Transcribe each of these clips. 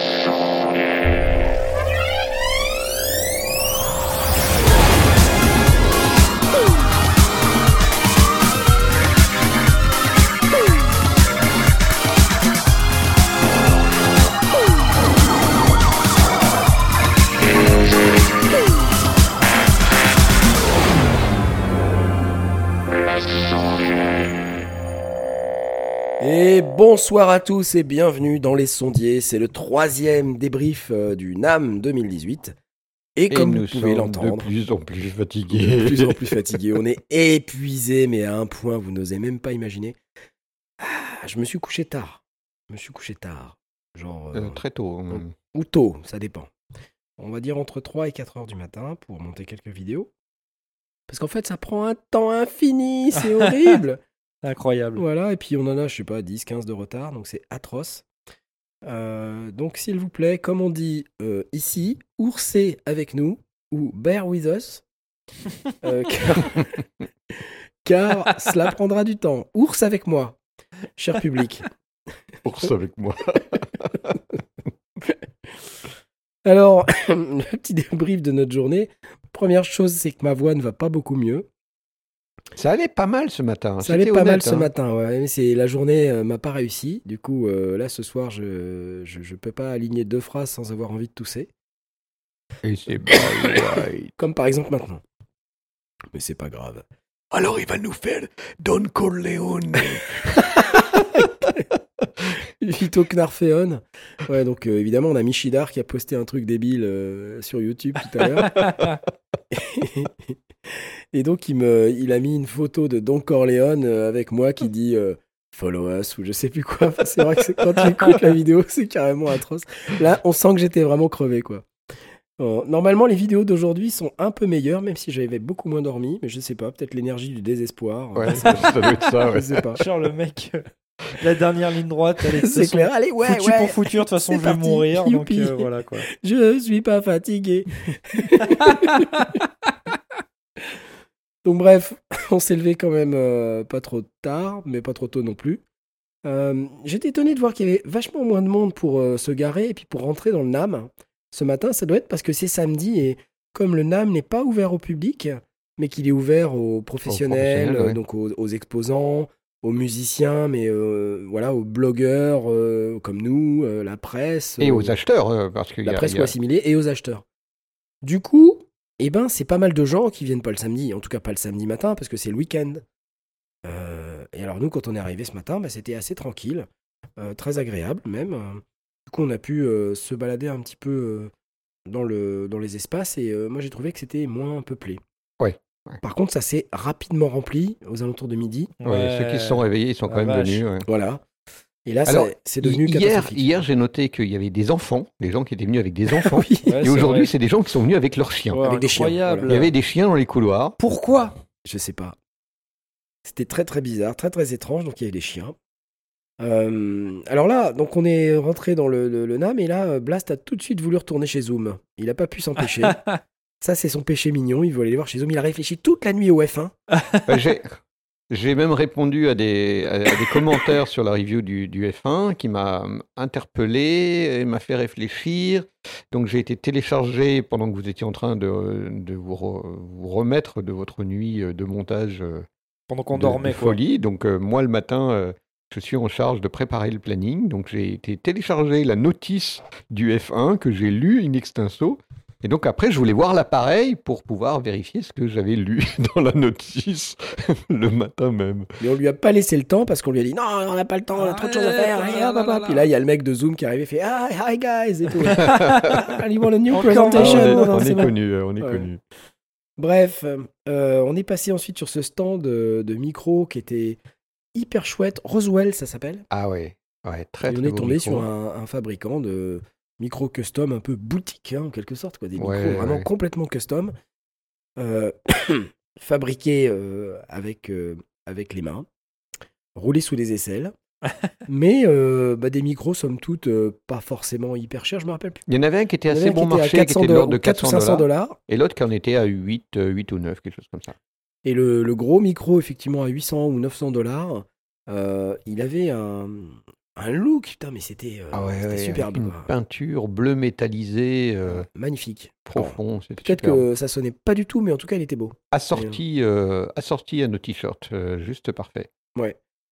Et bonsoir à tous et bienvenue dans Les Sondiers. C'est le troisième débrief euh, du NAM 2018. Et Et comme nous vous pouvez l'entendre, de plus en plus de fatigués. plus en plus fatigué, on est épuisé, mais à un point vous n'osez même pas imaginer. Ah, je me suis couché tard. Je me suis couché tard. Genre. euh, Euh, très tôt. hum. ou tôt, ça dépend. On va dire entre 3 et 4 heures du matin pour monter quelques vidéos. Parce qu'en fait, ça prend un temps infini, c'est horrible. Incroyable. Voilà, et puis on en a, je sais pas, 10, 15 de retard, donc c'est atroce. Euh, donc s'il vous plaît, comme on dit euh, ici, oursez avec nous, ou bear with us, euh, car, car cela prendra du temps. Ours avec moi, cher public. Ours avec moi. Alors, le petit débrief de notre journée. Première chose, c'est que ma voix ne va pas beaucoup mieux. Ça allait pas mal ce matin. Ça allait pas mal ce hein. matin, ouais. Mais c'est la journée euh, m'a pas réussi. Du coup, euh, là ce soir, je, je je peux pas aligner deux phrases sans avoir envie de tousser, Et c'est comme par exemple maintenant. Mais c'est pas grave. Alors il va nous faire Don Corleone. Vito Knarfeon. Ouais, donc euh, évidemment, on a Michidar qui a posté un truc débile euh, sur YouTube tout à l'heure. Et donc, il, me, il a mis une photo de Don Corleone euh, avec moi qui dit euh, Follow us ou je sais plus quoi. Enfin, c'est vrai que quand tu écoutes la vidéo, c'est carrément atroce. Là, on sent que j'étais vraiment crevé, quoi. Bon, normalement, les vidéos d'aujourd'hui sont un peu meilleures, même si j'avais beaucoup moins dormi. Mais je sais pas, peut-être l'énergie du désespoir. Ouais, ça, doit être ça. Je Ouais. sais pas. Genre le mec, euh, la dernière ligne droite, C'est façon clair. Allez, ouais, foutu ouais. pour fouture, de toute façon je vais parti. mourir, donc euh, voilà quoi. Je suis pas fatigué. Donc bref, on s'est levé quand même euh, pas trop tard, mais pas trop tôt non plus. Euh, J'étais étonné de voir qu'il y avait vachement moins de monde pour euh, se garer et puis pour rentrer dans le NAM. Ce matin, ça doit être parce que c'est samedi et comme le NAM n'est pas ouvert au public, mais qu'il est ouvert aux professionnels, professionnels, ouais. donc aux, aux exposants, aux musiciens, mais euh, voilà, aux blogueurs euh, comme nous, euh, la presse. Et aux acheteurs, parce y la a, presse y ou a- assimilée et aux acheteurs. Du coup, eh ben, c'est pas mal de gens qui viennent pas le samedi, en tout cas pas le samedi matin, parce que c'est le week-end. Et alors nous, quand on est arrivé ce matin, bah, c'était assez tranquille, très agréable même. Du coup, on a pu se balader un petit peu dans, le, dans les espaces, et moi j'ai trouvé que c'était moins peuplé. Ouais. Par contre, ça s'est rapidement rempli aux alentours de midi. Ouais, Ceux qui se sont réveillés, ils sont La quand même vache. venus. ouais. Voilà. Et là, c'est devenu Hier, hier j'ai noté qu'il y avait des enfants, des gens qui étaient venus avec des enfants. Oui. Ouais, Et aujourd'hui, c'est des gens qui sont venus avec leurs chiens. Ouais, Avec des chiens, incroyable. Il y avait des chiens dans les couloirs. Pourquoi? Je sais pas. C'était très très bizarre, très très étrange. Donc il y avait des chiens. Euh, alors là, donc on est rentré dans le, le- le NAM et là, Blast a tout de suite voulu retourner chez Zoom. Il a pas pu s'empêcher. Ça, c'est son péché mignon. Il veut aller les voir chez Zoom. Il a réfléchi toute la nuit au F1. Bah, j'ai, j'ai même répondu à des, à, à des commentaires sur la review du, du F1 qui m'a interpellé et m'a fait réfléchir. Donc j'ai été téléchargé pendant que vous étiez en train de, de vous, re- vous remettre de votre nuit euh, de montage euh, Pendant qu'on de, dormait de quoi. folie. Donc euh, moi le matin, euh, je suis en charge de préparer le planning. Donc j'ai été télécharger la notice du F1 que j'ai lu in extenso. Et donc après, je voulais voir l'appareil pour pouvoir vérifier ce que j'avais lu dans la notice le matin même. Mais on lui a pas laissé le temps parce qu'on lui a dit non, on n'a pas le temps, on a trop de choses à faire. Ah, hop, hop, hop. Puis là, il y a le mec de Zoom qui est arrivé et fait Ah, hi guys et tout. you want a new Encore Ah, presentation on est, on est connu, euh, on est Ouais. connu. Bref, euh, on est passé ensuite sur ce stand de, de micro qui était hyper chouette. Roswell, ça s'appelle. Ah ouais, ouais, très Et très on est tombé micro. sur un, un fabricant de micro custom un peu boutique, hein, en quelque sorte. Quoi. Des Ouais, micros vraiment ouais. complètement custom. Euh, fabriqués euh, avec, euh, avec les mains. Roulés sous des aisselles. mais bah, des micros, somme toute, pas forcément hyper chers. Je me rappelle plus. Il y en avait un qui était assez bon marché, qui 400 était de l'ordre de 400 ou 400 500 dollars, dollars. et l'autre qui en était à 8, euh, 8 ou 9, quelque chose comme ça. Et le, le gros micro, effectivement, à 800 ou 900 dollars, euh, il avait un, un look, putain, mais c'était euh, Ah ouais, c'était ouais, superbe. une quoi. peinture bleu métallisé, euh, Magnifique. profond. Peut-être que ça sonnait pas du tout, mais en tout cas, il était beau. Assorti, euh, assorti à nos t-shirts, euh, juste parfait.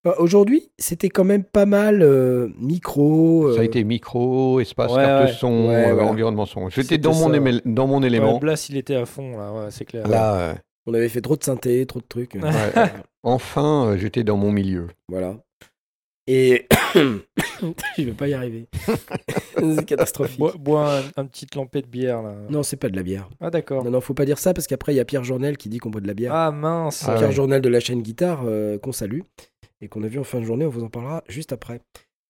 Bah, Aujourd'hui, c'était quand même pas mal euh, micro. Ça a été micro, espace, Ouais, carte ouais. son, Ouais, euh, voilà. environnement son. J'étais dans mon, dans mon élément. Ouais, Blas, il était à fond, là, ouais, c'est clair. Là, euh, On avait fait trop de synthé, trop de trucs. ouais, enfin, j'étais dans mon milieu. Voilà. Et je vais pas y arriver. c'est catastrophique. Bois, bois un, un petite lampée de bière, là. Non, c'est pas de la bière. Ah, d'accord. Non, non, faut pas dire ça parce qu'après il y a Pierre Journel qui dit qu'on boit de la bière. Ah, mince. Ah Pierre ouais. Journel de la chaîne Guitare euh, qu'on salue et qu'on a vu en fin de journée. On vous en parlera juste après.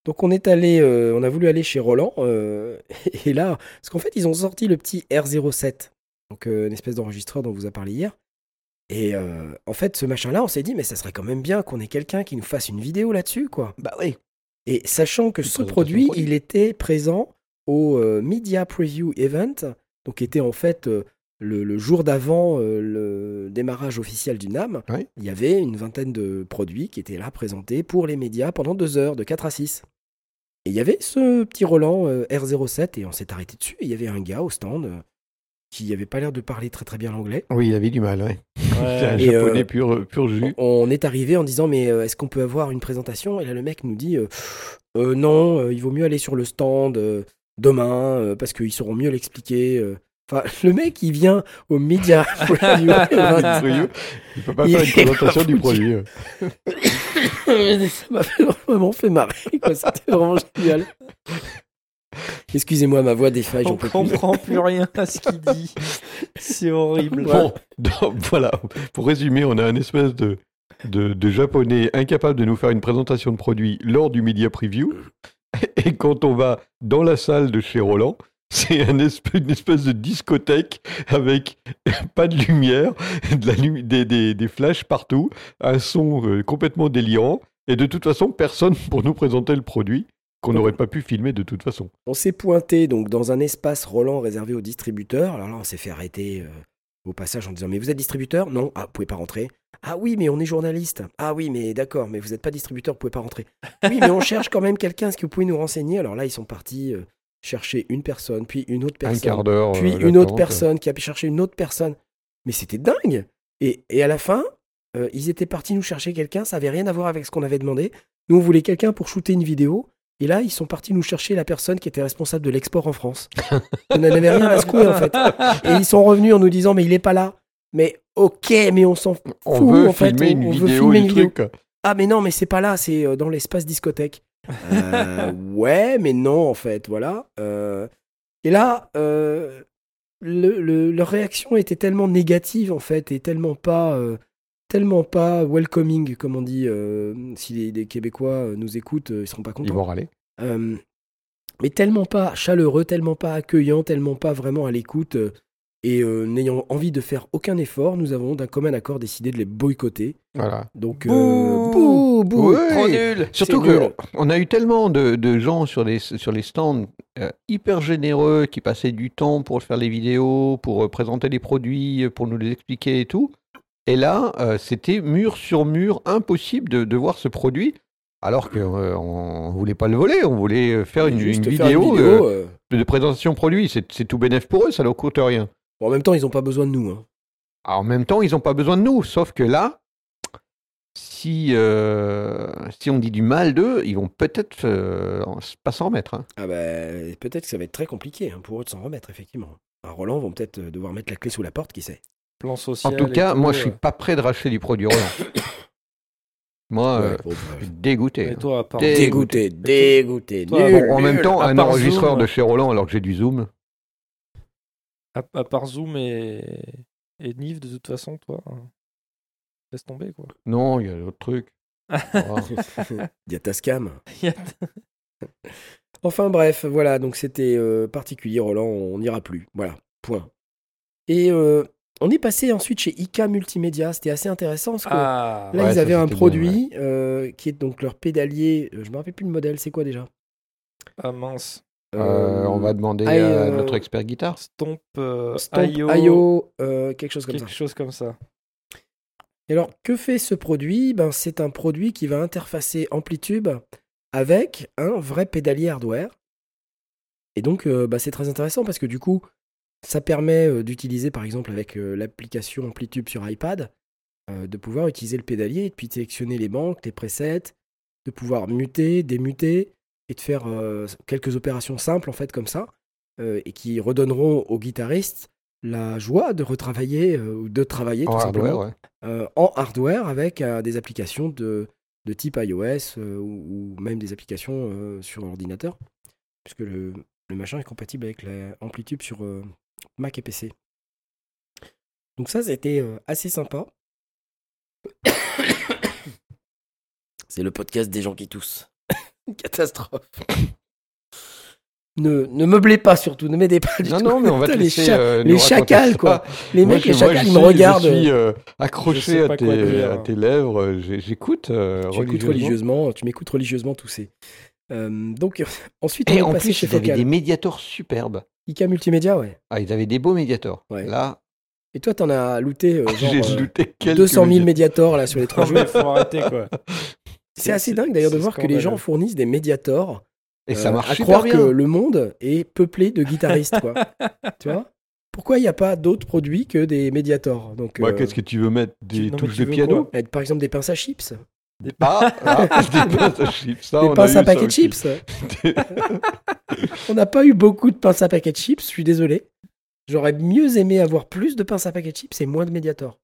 Donc on est allé, euh, on a voulu aller chez Roland euh, et là, parce qu'en fait ils ont sorti le petit R07, donc euh, une espèce d'enregistreur dont on vous a parlé hier. Et euh, en fait, ce machin-là, on s'est dit, mais ça serait quand même bien qu'on ait quelqu'un qui nous fasse une vidéo là-dessus, quoi. Bah oui. Et sachant que ce produit, produit. il était présent au euh, Media Preview Event, donc qui était en fait euh, le, le jour d'avant le démarrage officiel du NAM. Oui. Il y avait une vingtaine de produits qui étaient là présentés pour les médias pendant deux heures, de 4 à 6. Et il y avait ce petit Roland euh, R07 et on s'est arrêté dessus. Et il y avait un gars au stand qui avait pas l'air de parler très très bien l'anglais. Oui, il avait du mal, ouais. Ouais. C'est un Et, japonais euh, pur, pur jus. On est arrivé en disant mais euh, est-ce qu'on peut avoir une présentation? Et là le mec nous dit euh, Euh, non, euh, il vaut mieux aller sur le stand euh, demain euh, parce qu'ils sauront mieux l'expliquer. euh. Enfin, le mec il vient au Media Preview Event. Sérieux, il peut pas Il faire une présentation du produit. Ça m'a vraiment fait marrer. C'était vraiment génial. Excusez-moi, ma voix défaille, j'en On peux plus. comprend plus rien à ce qu'il dit. C'est horrible. Bon, donc, voilà. Pour résumer, on a un espèce de, de, de japonais incapable de nous faire une présentation de produit lors du media preview. Et quand on va dans la salle de chez Roland, c'est un espèce, une espèce de discothèque avec pas de lumière, de la lumi- des, des, des flashs partout, un son euh, complètement délirant. Et de toute façon, personne pour nous présenter le produit qu'on n'aurait pas pu filmer de toute façon. On s'est pointé donc dans un espace Roland réservé aux distributeurs. Alors là, on s'est fait arrêter euh, au passage en disant Mais vous êtes distributeur? Non, ah, vous pouvez pas rentrer. Ah oui, mais on est journaliste. Ah oui, mais d'accord, mais vous n'êtes pas distributeur, vous pouvez pas rentrer. Oui, mais on cherche quand même quelqu'un. Est-ce que vous pouvez nous renseigner? Alors là, ils sont partis euh, chercher une personne, puis une autre Un personne. quart d'heure. puis euh, une autre personne qui a pu chercher une autre personne. Mais c'était dingue. Et, et à la fin, ils étaient partis nous chercher quelqu'un, ça avait rien à voir avec ce qu'on avait demandé. Nous, on voulait quelqu'un pour shooter une vidéo. Et là, ils sont partis nous chercher la personne qui était responsable de l'export en France. On n'en avait rien à secouer, en fait. Et ils sont revenus en nous disant, mais il est pas là. Mais ok, mais on s'en fout. On veut en fait, filmer on- une on veut vidéo filmer une vidéo. truc. Ah, mais non, mais c'est pas là, c'est euh, dans l'espace discothèque. Euh, ouais, mais non, en fait, voilà. Euh, et là, euh, le- le- leur réaction était tellement négative, en fait, et tellement pas, tellement pas welcoming, comme on dit. euh, si les, les Québécois euh, nous écoutent, euh, ils seront pas Ils contents. vont râler. Euh, mais tellement pas chaleureux, tellement pas accueillant, tellement pas vraiment à l'écoute. euh, et euh, n'ayant envie de faire aucun effort, nous avons d'un commun accord décidé de les boycotter. Voilà. Donc, Bouh bouh, bouh. Trop nul. Surtout C'est nul. que on a eu tellement de, de gens sur les, sur les stands euh, hyper généreux qui passaient du temps pour faire les vidéos, pour euh, présenter les produits, pour nous les expliquer et tout. Et là, euh, c'était mur sur mur, impossible de, de voir ce produit. Alors qu'on ne voulait pas le voler, on voulait euh, faire une, Juste une faire vidéo, vidéo, euh, euh, de présentation produit. C'est tout bénef pour eux, ça leur coûte rien. bon, en même temps, ils n'ont pas besoin de nous. hein. Alors, en même temps, ils n'ont pas besoin de nous. Sauf que là, si, euh, si on dit du mal d'eux, ils vont peut-être euh, pas s'en remettre. hein. Ah bah, peut-être que ça va être très compliqué hein, pour eux de s'en remettre, effectivement. À Roland vont peut-être euh, devoir mettre la clé sous la porte, qui sait. Plan En tout cas, tout, moi, je suis euh. pas prêt de racheter du produit Roland. moi, euh, Ouais, bon, je suis dégoûté. Et toi, à part- Dé- Dégoûté, dégoûté. Toi, nul, Bon, en même temps, un enregistreur Zoom. de chez Roland alors que j'ai du zoom. À, à part Zoom et, et Nive, de toute façon, toi, hein, laisse tomber, quoi. Non, il y a d'autres trucs. Oh. Il y a Tascam. Il y a- Enfin bref, voilà, donc c'était euh, particulier, Roland, on n'ira plus. Voilà, point. Et euh, on est passé ensuite chez IK Multimédia, c'était assez intéressant parce que Ah, là ouais, ils avaient un bien, produit euh, qui est donc leur pédalier, euh, je me rappelle plus le modèle, c'est quoi déjà? Ah, mince. Euh, on va demander I, à notre expert guitare. Stomp, euh, Stomp IO, IO, euh, quelque chose comme quelque ça. chose comme ça. Et alors, que fait ce produit? Ben, C'est un produit qui va interfacer Amplitube avec un vrai pédalier hardware. Et donc, euh, bah, c'est très intéressant parce que du coup, ça permet euh, d'utiliser, par exemple, avec euh, l'application Amplitude sur iPad, euh, de pouvoir utiliser le pédalier et puis de sélectionner les banques, les presets, de pouvoir muter, démuter et de faire quelques opérations simples, en fait, comme ça, et qui redonneront aux guitaristes la joie de retravailler ou de travailler En tout hardware, simplement ouais. en hardware avec des applications de, de type iOS ou, même des applications sur ordinateur, puisque le, le machin est compatible avec l'Amplitude sur Mac et PC. Donc ça, c'était euh, assez sympa. C'est le podcast des gens qui toussent. Une catastrophe. ne, ne meublez pas surtout, ne m'aidez pas du Non, tout. non, mais on va te Putain, les, laisser, cha- euh, les raconter chacals, quoi. Les Moi, mecs, les chacals, ils me suis- regardent. Je suis euh, Je accroché sais à tes, dire. à tes lèvres. J'écoute euh, religieusement. religieusement, tu m'écoutes religieusement tousser. Euh, donc ensuite on Et est en passé plus, chez ils avaient des médiators superbes. IK Multimédia, ouais. Ah, ils avaient des beaux médiators. Ouais. Là, Et toi, t'en as looté euh, genre j'ai euh, looté quelques 200 000 médiators. médiators là sur les trois jours. mais faut arrêter, quoi. C'est assez dingue d'ailleurs de voir que les gens fournissent des médiators. Et ça euh, marche à super croire bien. que le monde est peuplé de guitaristes, quoi. tu vois? Pourquoi il n'y a pas d'autres produits que des médiators? Donc, Bah, euh, Qu'est-ce que tu veux mettre? Des non, touches de piano? Par exemple des pinces à chips, Des Ah, ah, des pinces à chips. Ça, des on pinces à paquet de chips. On n'a pas eu beaucoup de pinces à paquet de chips, je suis désolé. J'aurais mieux aimé avoir plus de pinces à paquet de chips et moins de médiators.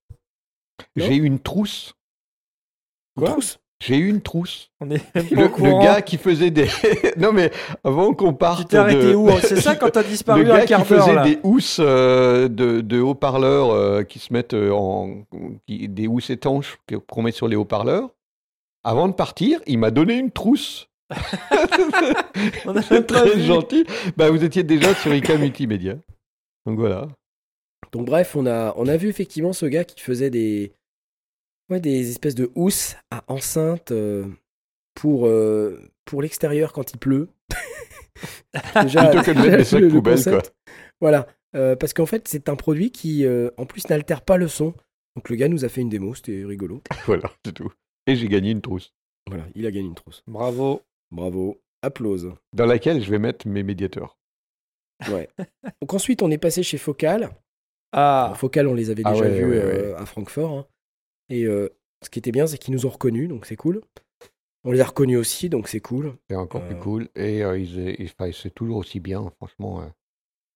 J'ai eu une trousse. Quoi? trousse? J'ai eu une trousse. On est Le, le gars qui faisait des. non, mais avant qu'on parte. Tu t'es arrêté de- où hein? C'est ça quand t'as Le disparu gars un qui quart d'heure faisait là des housses euh, de, de haut-parleurs euh, qui se mettent euh, en. qui- des housses étanches qu'on met sur les haut-parleurs. Avant de partir, il m'a donné une trousse. C'est très vu. gentil. Bah, vous étiez déjà sur IK Multimédia. Donc voilà. Donc bref, on a, on a vu effectivement ce gars qui faisait des, ouais, des espèces de housses à enceinte euh, pour, euh, pour l'extérieur quand il pleut. Déjà, Plutôt que de mettre des sacs le- le poubelles, concept. Voilà, Euh, parce qu'en fait c'est un produit qui en plus n'altère pas le son. Donc le gars nous a fait une démo, c'était rigolo. Voilà, c'est tout. Et j'ai gagné une trousse. Voilà, il a gagné une trousse. Bravo. Bravo, applause. Dans laquelle je vais mettre mes médiateurs. Ouais. Donc ensuite on est passé chez Focal. Ah, Alors, Focal, on les avait Ah déjà ouais, vus ouais, euh, à Francfort. hein. Et euh, ce qui était bien, c'est qu'ils nous ont reconnus, donc c'est cool. On les a reconnus aussi, donc c'est cool. C'est encore Euh. plus cool. Et euh, ils, ils- enfin, c'est toujours aussi bien, franchement. euh.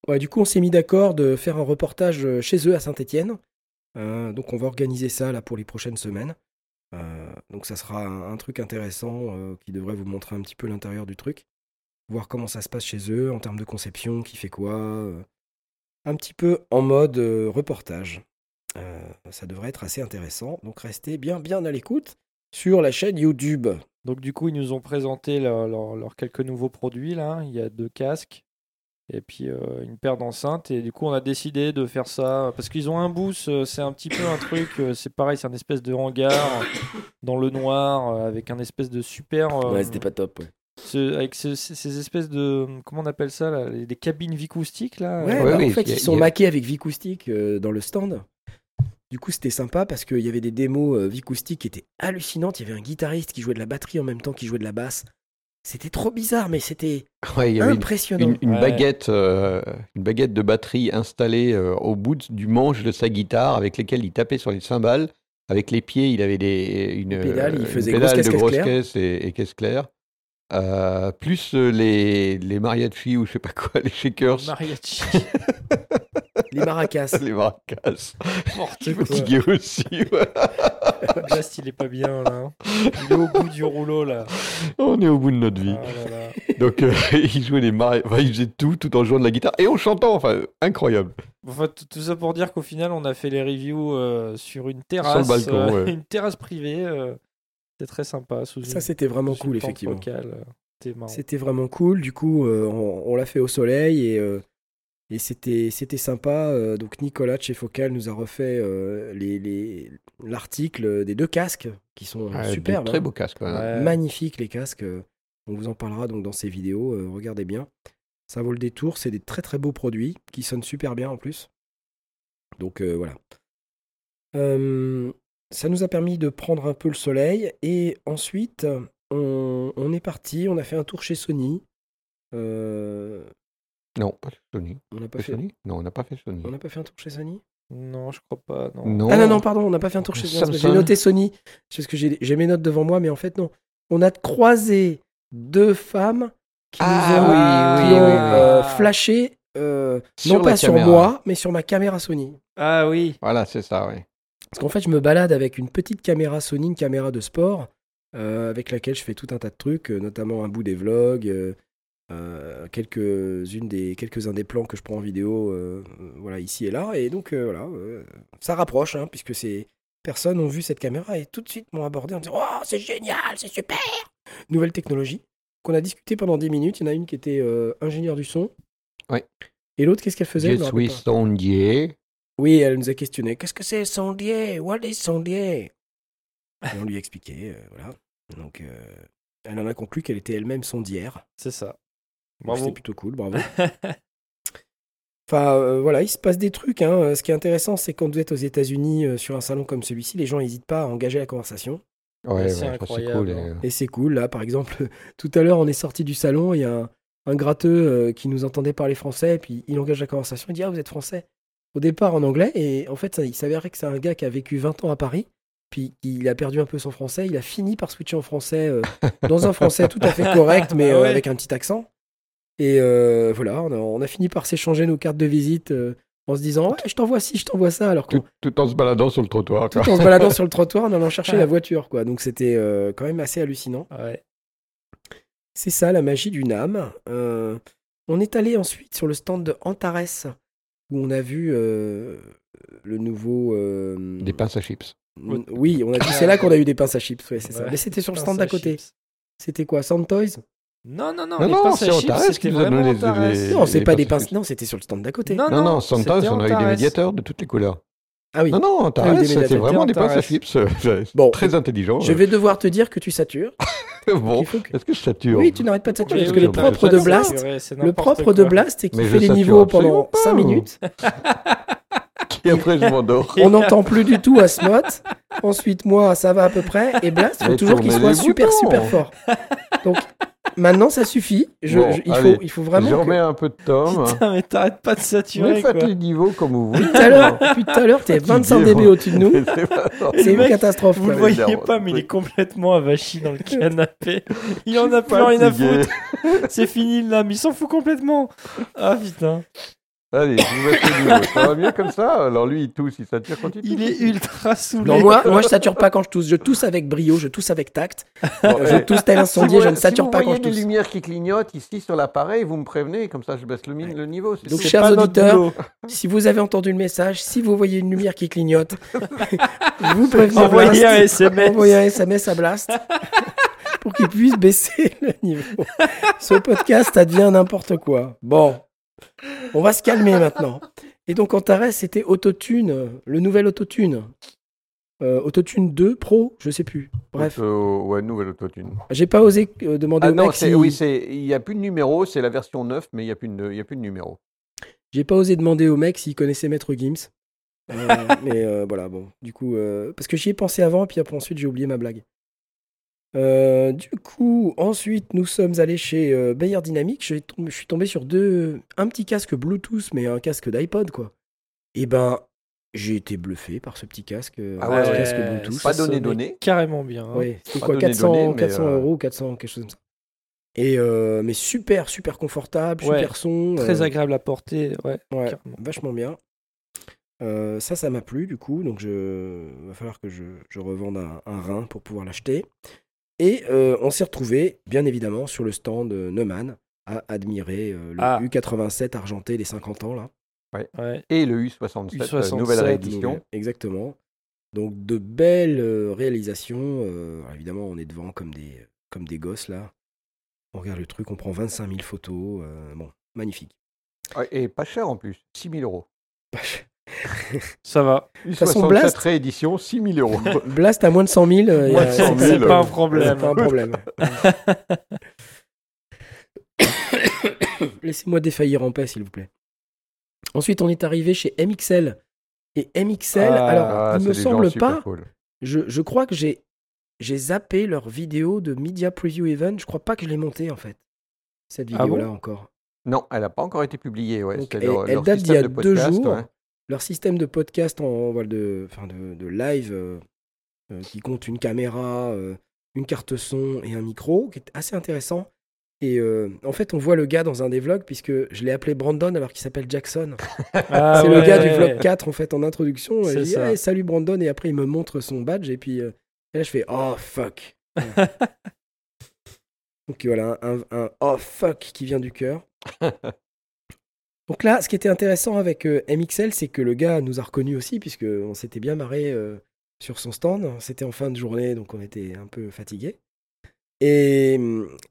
Ouais, du coup, on s'est mis d'accord de faire un reportage euh, chez eux à Saint-Etienne. donc on va organiser ça là pour les prochaines semaines. Euh, donc ça sera un, truc intéressant euh, qui devrait vous montrer un petit peu l'intérieur du truc. Voir comment ça se passe chez eux en termes de conception, qui fait quoi. euh, un petit peu en mode reportage. Ça devrait être assez intéressant. Donc restez bien bien à l'écoute sur la chaîne YouTube. donc du coup ils nous ont présenté leur- leur- leurs quelques nouveaux produits là. Il y a deux casques et puis euh, une paire d'enceintes et du coup on a décidé de faire ça parce qu'ils ont un boost. euh, C'est un petit peu un truc. euh, C'est pareil, c'est un espèce de hangar dans le noir avec un espèce de super. euh, Ouais, c'était pas top. Ouais, ce- avec ce- ces, ces espèces de comment on appelle ça là, les, des cabines vicoustiques là. Ouais, bah, oui, en fait, a- ils sont a- maqués avec Vicoustic euh, dans le stand. Du coup, c'était sympa parce qu'il y avait des démos euh, Vicoustic qui étaient hallucinantes. Il y avait un guitariste qui jouait de la batterie en même temps qu'il jouait de la basse. C'était trop bizarre, mais c'était Ouais, il y avait une, impressionnant. une- une Ouais. baguette, euh, une baguette de batterie installée euh, au bout du manche de sa guitare avec lesquelles il tapait sur les cymbales. Avec les pieds, il avait des, une, Des pédales, il euh, une faisait pédale grosse caisse, de grosse caisse et, et caisse claire. Euh, plus les, les mariachis ou je sais pas quoi, les shakers, Mariachi. Les maracas. les maracas. Quoi. fatigué aussi. ouais. Blast, il est pas bien là. hein. Il est au bout du rouleau là. On est au bout de notre vie. Ah là là. Donc euh, il jouait les mari... enfin, il faisait tout tout en jouant de la guitare et en chantant. Enfin, incroyable. Enfin, tout ça pour dire qu'au final, on a fait les reviews euh, sur une terrasse, balcon, euh, ouais. une terrasse privée. euh, C'était très sympa. Sous Ça, c'était vraiment cool, effectivement. euh. C'était vraiment cool. Du coup, euh, on, on l'a fait au soleil et, euh, et c'était c'était sympa. Euh, donc Nicolas de chez Focal nous a refait euh, les- les- l'article des deux casques qui sont Ouais, superbes. très hein. beau casque. ouais. Ouais. Magnifiques les casques. On vous en parlera donc dans ces vidéos. euh, regardez bien. Ça vaut le détour. C'est des très très beaux produits qui sonnent super bien en plus. Donc euh, voilà. Euh, ça nous a permis de prendre un peu le soleil et ensuite on, on est parti, on a fait un tour chez Sony. Euh, Non, pas chez Sony. on n'a pas fait. Sony? Non, on n'a pas fait Sony. On n'a pas fait un tour chez Sony? Non, je crois pas. Non. Non. Ah non, non, pardon, on n'a pas fait un tour chez Sony. J'ai noté Sony, parce que j'ai mes notes devant moi, mais en fait, non. On a croisé deux femmes qui nous ont, Ah qui oui, oui, ont, oui, euh, flashé, euh, non pas sur caméra. moi, mais sur ma caméra Sony. Ah oui. Voilà, c'est ça, oui. Parce qu'en fait, je me balade avec une petite caméra Sony, une caméra de sport, euh, avec laquelle je fais tout un tas de trucs, notamment un bout des vlogs, euh, quelques-unes des, quelques-uns des plans que je prends en vidéo, euh, voilà, ici et là. Et donc, euh, voilà, euh, ça rapproche, hein, puisque ces personnes ont vu cette caméra et tout de suite m'ont abordé en disant Oh, c'est génial, c'est super Nouvelle technologie qu'on a discuté pendant 10 minutes. Il y en a une qui était euh, ingénieure du son. Ouais. Et l'autre, qu'est-ce qu'elle faisait? Je suis sondier. Oui, elle nous a questionné. Qu'est-ce que c'est sondier? What is sondier? Et on lui a expliqué, euh, voilà. Donc, euh, elle en a conclu qu'elle était elle-même sondière. C'est ça. C'était plutôt cool, bravo. Enfin, euh, voilà, il se passe des trucs. hein. Euh, Ce qui est intéressant, c'est quand vous êtes aux États-Unis euh, sur un salon comme celui-ci, les gens n'hésitent pas à engager la conversation. Ouais, c'est ouais, cool. hein. et- Et c'est cool. Là, par exemple, tout à l'heure, on est sorti du salon. Il y a un, un gratteux euh, qui nous entendait parler français. Et puis, il engage la conversation. Il dit Ah, vous êtes français Au départ, en anglais. Et en fait, ça, il s'avérait que c'est un gars qui a vécu 20 ans à Paris. Puis, il a perdu un peu son français. Il a fini par switcher en français, euh, dans un français tout à fait correct, mais Ah euh, ouais. avec un petit accent. Et euh, voilà, on a, on a fini par s'échanger nos cartes de visite euh, en se disant Ouais, je t'envoie ci, je t'envoie ça. Alors Tout, tout en se baladant sur le trottoir. quoi. tout en se baladant sur le trottoir, en allant chercher la voiture. quoi. Donc, c'était euh, quand même assez hallucinant. Ouais. C'est ça la magie du NAM. Euh, on est allé ensuite sur le stand de Antares où on a vu euh, le nouveau. euh, Des pinces à chips. Oui, on a dit c'est là qu'on a eu des pinces à chips. ouais, c'est ça. Mais c'était sur le stand d'à côté. chips. C'était quoi Sound Toys Non, non, non. Non, les non, c'est à Antares qui nous a donné les- Antares. les- Non, c'est pas des pinces à. Non, c'était sur le stand d'à côté. Non, Non, non, Santos, c'était on a eu des Antares. médiateurs de toutes les couleurs. Ah oui. Non, non, Ah Antares, oui, c'était vraiment des pinces à Antares. chips. euh, Bon. Très intelligent. Je vais devoir te dire que tu satures. Bon, que- est-ce que je sature Oui, tu n'arrêtes pas de saturer. Oui, Parce oui, que le propre de Blast, c'est le propre de. Blast, c'est qu'il fait les niveaux pendant 5 pas. minutes. Et après, je m'endors. On n'entend plus du tout Asmot. Ensuite, moi, ça va à peu près. Et Blast, il faut toujours qu'il soit super, super fort. Donc, maintenant, ça suffit. Je- Bon, je- il, allez. faut, il faut vraiment. je que- remets un peu de tome. Putain, mais t'arrêtes pas de Mais saturer, faites quoi. les niveaux comme vous voulez. Tout à l'heure, depuis tout à l'heure, t'es 25 Fatigué, dB au-dessus de nous. C'est une mec, catastrophe. Vous le voyez pas, mais il est complètement avachi dans le canapé. Il en a plus rien à foutre. C'est fini là, mais il s'en fout complètement. Ah putain. Allez, je vous mets le niveau. Ça va mieux comme ça Alors lui, il tousse, il sature quand il tousse. Il est ultra saoulé. Non, moi, moi, je sature pas quand je tousse. Je tousse avec brio, je tousse avec tact. je tousse tel incendié, je ne sature pas quand je Si vous voyez des tousse. lumières qui clignotent ici sur l'appareil, vous me prévenez, comme ça je baisse le, niveau. c'est Donc, chers auditeurs. Si vous avez entendu le message, si vous voyez une lumière qui clignote, vous prévenez Envoyez Blast. un SMS. Envoyez un SMS à Blast pour qu'il puisse baisser le niveau. Ce podcast, ça devient n'importe quoi. Bon, on va se calmer maintenant. Et donc, Antares, c'était Autotune, le nouvel Autotune. Euh, Autotune 2 Pro, je sais plus. Bref, Euh, ouais, nouvelle autotune. j'ai pas osé euh, demander Ah au non, mec si- oui, il n'y a plus de numéro, c'est la version 9, mais il n'y a, plus de- y a plus de numéro. J'ai pas osé demander au mec s'il connaissait Maître Gims. Euh, mais voilà, bon. Du coup, parce que j'y ai pensé avant, puis après ensuite j'ai oublié ma blague. Euh, du coup, ensuite, nous sommes allés chez euh, Bayer Dynamics. Je suis tombé sur deux, un petit casque Bluetooth, mais un casque d'iPod, quoi. Et ben, j'ai été bluffé par ce petit casque, euh, Ah un ouais, ouais, casque Bluetooth. Pas donné, donné. Carrément bien. hein. Ouais, c'était quoi, donné, 400, donné, mais, 400 euh, euros, 400, quelque chose comme ça. Et euh, mais super, super confortable, Ouais, super son. Très euh, agréable à porter. Ouais. Vachement bien. Euh, ça, ça m'a plu du coup, donc je va falloir que je, je revende un, un rein pour pouvoir l'acheter. Et euh, on s'est retrouvé, bien évidemment, sur le stand euh, Neumann à admirer euh, le Ah. U87 argenté des 50 ans là. Ouais. Et le U67, euh, U67, nouvelle nouvelle, réédition. Exactement. Donc de belles réalisations. euh, alors, évidemment, on est devant comme des comme des gosses là. On regarde le truc, on prend 25 000 photos. euh, bon, magnifique. Ouais, Et pas cher en plus, 6 000 euros. Ça va. façon, U67 Blast- réédition, 6 000 euros. Blast à moins de 100 000. euh, il y Moins a- de 100 000, c'est- pas un problème. Pas un problème. Laissez-moi défaillir en paix, s'il vous plaît. Ensuite, on est arrivé chez MXL. Et MXL, Ah, alors, Ah, il me semble pas, cool. je, je crois que j'ai j'ai zappé leur vidéo de Media Preview Event. Je crois pas que je l'ai montée en fait. Cette Ah vidéo-là bon? encore. Non, elle n'a pas encore été publiée. Ouais. Donc, elle- leur- elle date d'il y a de deux jours. Leur système de podcast en, de, enfin de, de live euh, euh, qui compte une caméra, euh, une carte son et un micro, qui est assez intéressant. Et en fait, on voit le gars dans un des vlogs, puisque je l'ai appelé Brandon alors qu'il s'appelle Jackson. Ah c'est le gars du vlog 4 en fait en introduction. Je dis. Hey, salut Brandon et après il me montre son badge et puis et là je fais oh fuck. Donc voilà un, un oh fuck qui vient du cœur. Donc là, ce qui était intéressant avec euh, MXL, c'est que le gars nous a reconnus aussi puisque on s'était bien marré euh, sur son stand. C'était en fin de journée donc on était un peu fatigué. Et,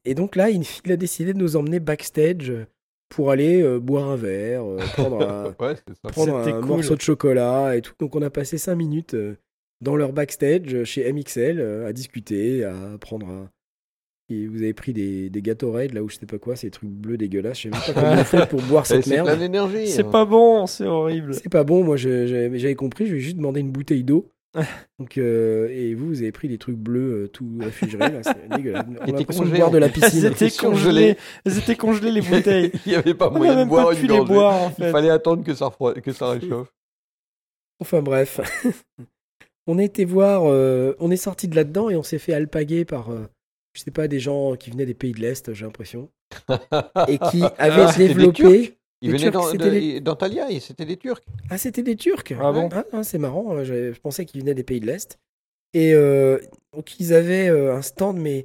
et donc là, il, il a décidé de nous emmener backstage pour aller euh, boire un verre, euh, prendre un, Ouais, c'est ça. prendre C'était un cool. morceau de chocolat et tout. Donc on a passé 5 minutes euh, dans leur backstage chez MXL euh, à discuter, à prendre un... Et vous avez pris des, des Gatorade là où je sais pas quoi, ces trucs bleus dégueulasses. Je sais même pas comment on fait pour boire cette C'est merde. d'énergie. C'est hein. pas bon, c'est horrible. C'est pas bon, moi j'avais compris, je vais juste demander une bouteille d'eau. Donc, euh, et vous, vous avez pris des trucs bleus euh, tout réfrigérés, là, c'est dégueulasse. On a était l'impression de congelé, boire de la piscine. congelées. Elles étaient congelées les bouteilles. Il n'y avait pas On moyen de boire une gorgée. boire en Il fallait attendre que ça, que ça réchauffe. Enfin bref. on a été voir, euh, on est sorti de là-dedans et on s'est fait alpaguer par, euh, je sais pas, des gens qui venaient des pays de l'Est, j'ai l'impression, et qui avaient Ah, des développé. Ils venaient Turcs, dans- c'était de- les- d'Antalya et c'était des Turcs. Ah, c'était des Turcs. Ah bon? Ah, c'est marrant. euh, Je, je pensais qu'ils venaient des pays de l'Est. Et euh, donc ils avaient euh, un stand, mais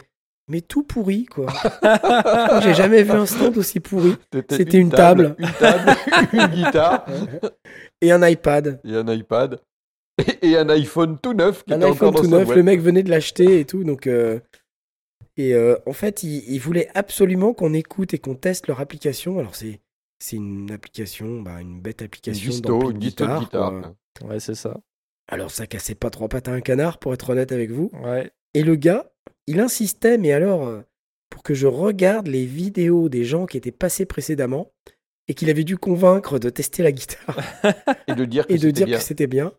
mais tout pourri quoi. J'ai jamais vu un stand aussi pourri. C'était une table. Une table, une guitare Et un iPad. et un iPad. Et, et un iPhone tout neuf qui un était iPhone tout neuf, le mec venait de l'acheter et tout, donc euh, et euh, en fait, il, il voulait absolument qu'on écoute et qu'on teste leur application. Alors c'est c'est une application, bah, une bête application disto, une guitare. guitare. Ouais, c'est ça. Alors ça cassait pas trois pattes à un canard, pour être honnête avec vous. Ouais. Et le gars, il insistait, mais alors euh, pour que je regarde les vidéos des gens qui étaient passés précédemment et qu'il avait dû convaincre de tester la guitare Et de dire que et de c'était dire bien. que c'était bien.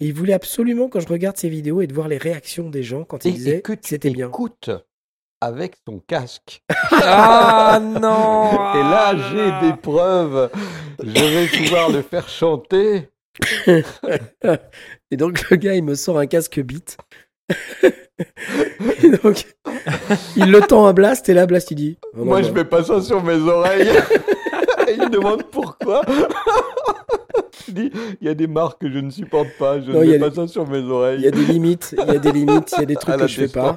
Et il voulait absolument que je regarde ces vidéos et de voir les réactions des gens quand Et, ils disaient et que que tu c'était bien. écoutes avec son casque. Ah non et là, Ah j'ai là. des preuves. Je vais pouvoir le faire chanter. Et donc le gars, il me sort un casque Beat. et donc, il le tend à Blast et là, Blast, il dit Oh non, Moi, bah, je mets pas ça sur mes oreilles. Et il me demande pourquoi. je dis, il y a des marques que je ne supporte pas. Je Non, ne il y mets a pas ça sur mes oreilles. Il y a des limites, il y a des limites, il y a des trucs à que je fais pas.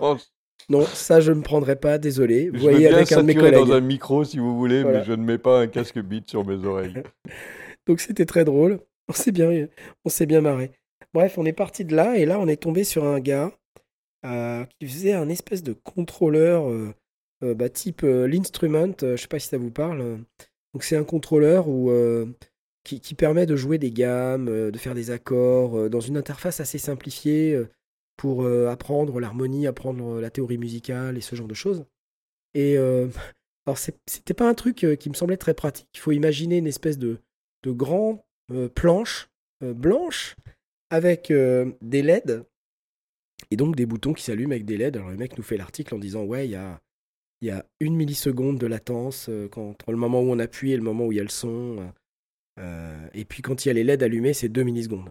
Non, ça, je ne prendrai pas, désolé. Vous Je veux voyez bien avec un de mes collègues. dans un micro si vous voulez, Voilà. mais je ne mets pas un casque beat sur mes oreilles. Donc c'était très drôle. On s'est bien, on s'est bien marré. Bref, on est parti de là et là on est tombé sur un gars euh, qui faisait un espèce de contrôleur euh, euh, bah, type l'instrument. je sais pas si ça vous parle. Donc c'est un contrôleur où, qui, qui permet de jouer des gammes, de faire des accords dans une interface assez simplifiée pour euh, apprendre l'harmonie, apprendre la théorie musicale et ce genre de choses. Et euh, alors c'était pas un truc euh, qui me semblait très pratique. Il faut imaginer une espèce de de euh, blanches avec des LED et donc des boutons qui s'allument avec des LED. Alors le mec nous fait l'article en disant ouais il y a il y a une milliseconde de latence entre le moment où on appuie et le moment où il y a le son. et puis quand il y a les LED allumés, c'est 2 millisecondes.